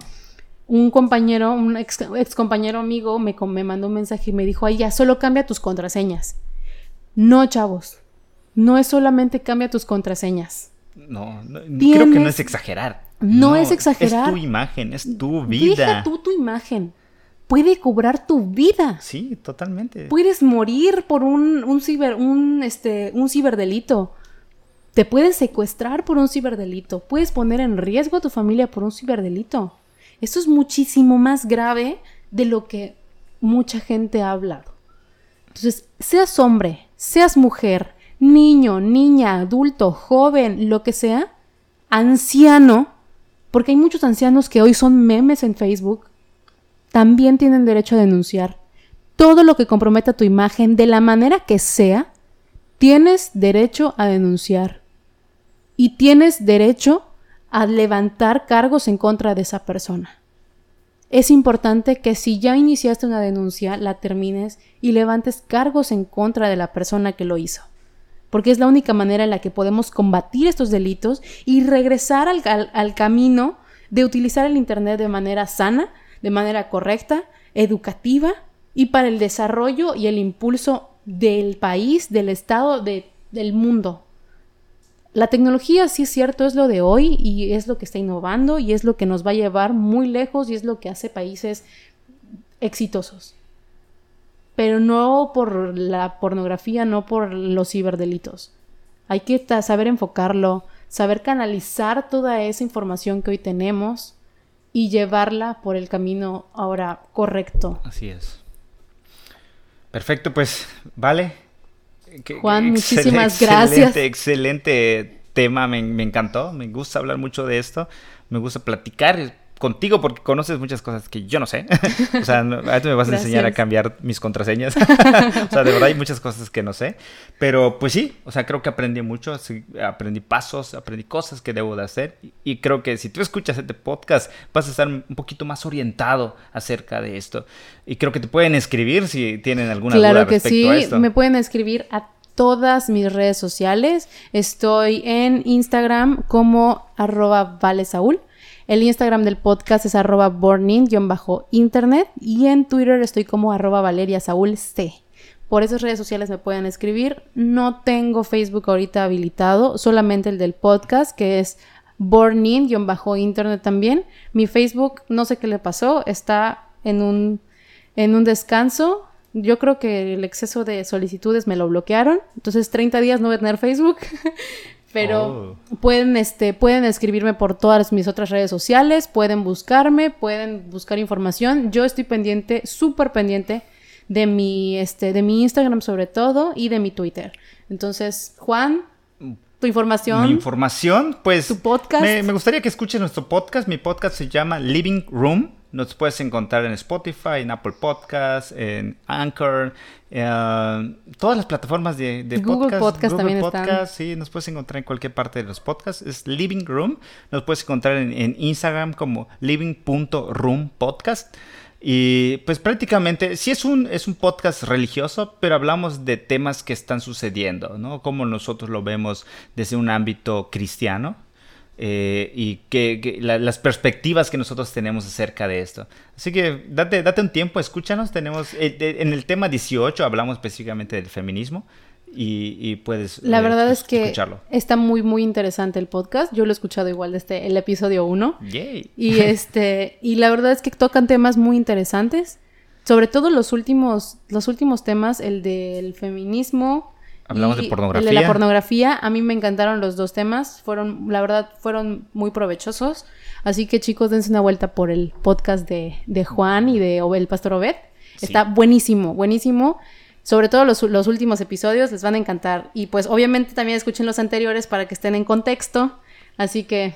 un compañero, un ex, compañero amigo me, me mandó un mensaje y me dijo, ay, ya, solo cambia tus contraseñas. No, chavos, no es solamente cambia tus contraseñas. No, creo que no es exagerar. No, es exagerar. Es tu imagen, es tu vida. Deja tú tu imagen. Puede cobrar tu vida. Sí, totalmente. Puedes morir por un, un ciber, un, este, un ciberdelito. Te puedes secuestrar por un ciberdelito, puedes poner en riesgo a tu familia por un ciberdelito. Esto es muchísimo más grave de lo que mucha gente ha hablado. Entonces, seas hombre, seas mujer, niño, niña, adulto, joven, lo que sea, anciano, porque hay muchos ancianos que hoy son memes en Facebook, también tienen derecho a denunciar. Todo lo que comprometa tu imagen, de la manera que sea, tienes derecho a denunciar y tienes derecho a levantar cargos en contra de esa persona. Es importante que si ya iniciaste una denuncia, la termines y levantes cargos en contra de la persona que lo hizo, porque es la única manera en la que podemos combatir estos delitos y regresar al, camino de utilizar el Internet de manera sana, de manera correcta, educativa y para el desarrollo y el impulso del país, del Estado, del mundo la tecnología, sí es cierto, es lo de hoy y es lo que está innovando y es lo que nos va a llevar muy lejos y es lo que hace países exitosos. Pero no por la pornografía, no por los ciberdelitos. Hay que saber enfocarlo, saber canalizar toda esa información que hoy tenemos y llevarla por el camino ahora correcto. Así es. Perfecto, pues vale. Juan, muchísimas gracias. Excelente, excelente tema, me, me, encantó, me gusta hablar mucho de esto, me gusta platicar contigo porque conoces muchas cosas que yo no sé. o sea, a tú me vas a enseñar a cambiar mis contraseñas. o sea, de verdad hay muchas cosas que no sé. Pero pues sí, o sea, creo que aprendí mucho, aprendí pasos, aprendí cosas que debo de hacer. Y creo que si tú escuchas este podcast vas a estar un poquito más orientado acerca de esto. Y creo que te pueden escribir si tienen alguna duda respecto sí. a esto. Me pueden escribir a todas mis redes sociales. Estoy en Instagram como arroba valesaúl. El Instagram del podcast es arroba borning-internet y en Twitter estoy como arroba Valeria Saúl C. Por esas redes sociales me pueden escribir. No tengo Facebook ahorita habilitado, solamente el del podcast que es bornin-internet también. Mi Facebook, no sé qué le pasó, está en un, en un descanso. Yo creo que el exceso de solicitudes me lo bloquearon. Entonces 30 días no voy a tener Facebook. Pero Oh. pueden, este, pueden escribirme por todas mis otras redes sociales, pueden buscarme, pueden buscar información. Yo estoy pendiente, súper pendiente de mi, este, de mi Instagram sobre todo y de mi Twitter. Entonces, Juan, tu información. Mi información, pues. Tu podcast. Me, me gustaría que escuches nuestro podcast. Mi podcast se llama Living Room. Nos puedes encontrar en Spotify, en Apple Podcasts, en Anchor, eh, todas las plataformas de, de Google podcast. Podcast también están. Podcast, sí, nos puedes encontrar en cualquier parte de los podcasts. Es Living Room. Nos puedes encontrar en, en Instagram como living.roompodcast. Y pues prácticamente, sí es un, es un podcast religioso, pero hablamos de temas que están sucediendo, ¿no? Como nosotros lo vemos desde un ámbito cristiano eh, y que, que la- las perspectivas que nosotros tenemos acerca de esto. Así que date, date un tiempo, escúchanos. Tenemos, eh, de- en el tema 18 hablamos específicamente del feminismo y, y puedes La eh, verdad es que escucharlo. está muy, muy interesante el podcast. Yo lo he escuchado igual desde el episodio 1. Yay. Y este, y la verdad es que tocan temas muy interesantes. Sobre todo los últimos, los últimos temas, el del feminismo. Hablamos y de El pornografía. de la pornografía. A mí me encantaron los dos temas. Fueron, la verdad, fueron muy provechosos. Así que chicos, dense una vuelta por el podcast de, de Juan y de el Pastor Obed. Sí. Está buenísimo, buenísimo. Sobre todo los, los últimos episodios les van a encantar. Y pues obviamente también escuchen los anteriores para que estén en contexto. Así que,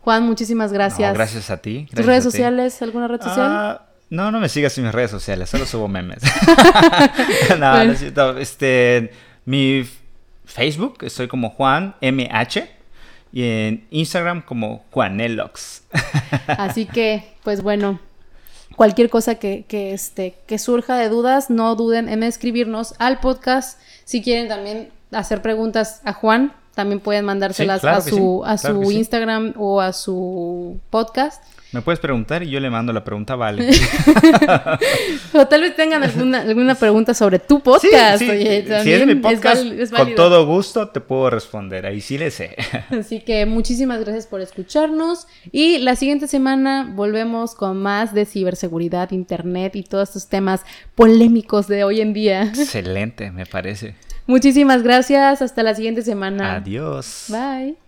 Juan, muchísimas gracias. No, gracias a ti. ¿Tus redes sociales? ¿Alguna red social? Ah, no, no me sigas en mis redes sociales, solo subo memes. no, no Bueno. es cierto. Este, mi Facebook, estoy como Juan MH. Y en Instagram como Juanelox. Así que, pues bueno, cualquier cosa que, que, este, que surja de dudas, no duden en escribirnos al podcast. Si quieren también hacer preguntas a Juan, también pueden mandárselas claro a su, sí, a claro su sí. Instagram o a su podcast. Me puedes preguntar y yo le mando la pregunta, vale. O tal vez tengan alguna, alguna pregunta sobre tu podcast. Oye, si también es mi podcast, es con todo gusto te puedo responder. Ahí sí le sé. Así que muchísimas gracias por escucharnos y la siguiente semana volvemos con más de ciberseguridad, internet y todos estos temas polémicos de hoy en día. Excelente, me parece. Muchísimas gracias, hasta la siguiente semana. Adiós. Bye.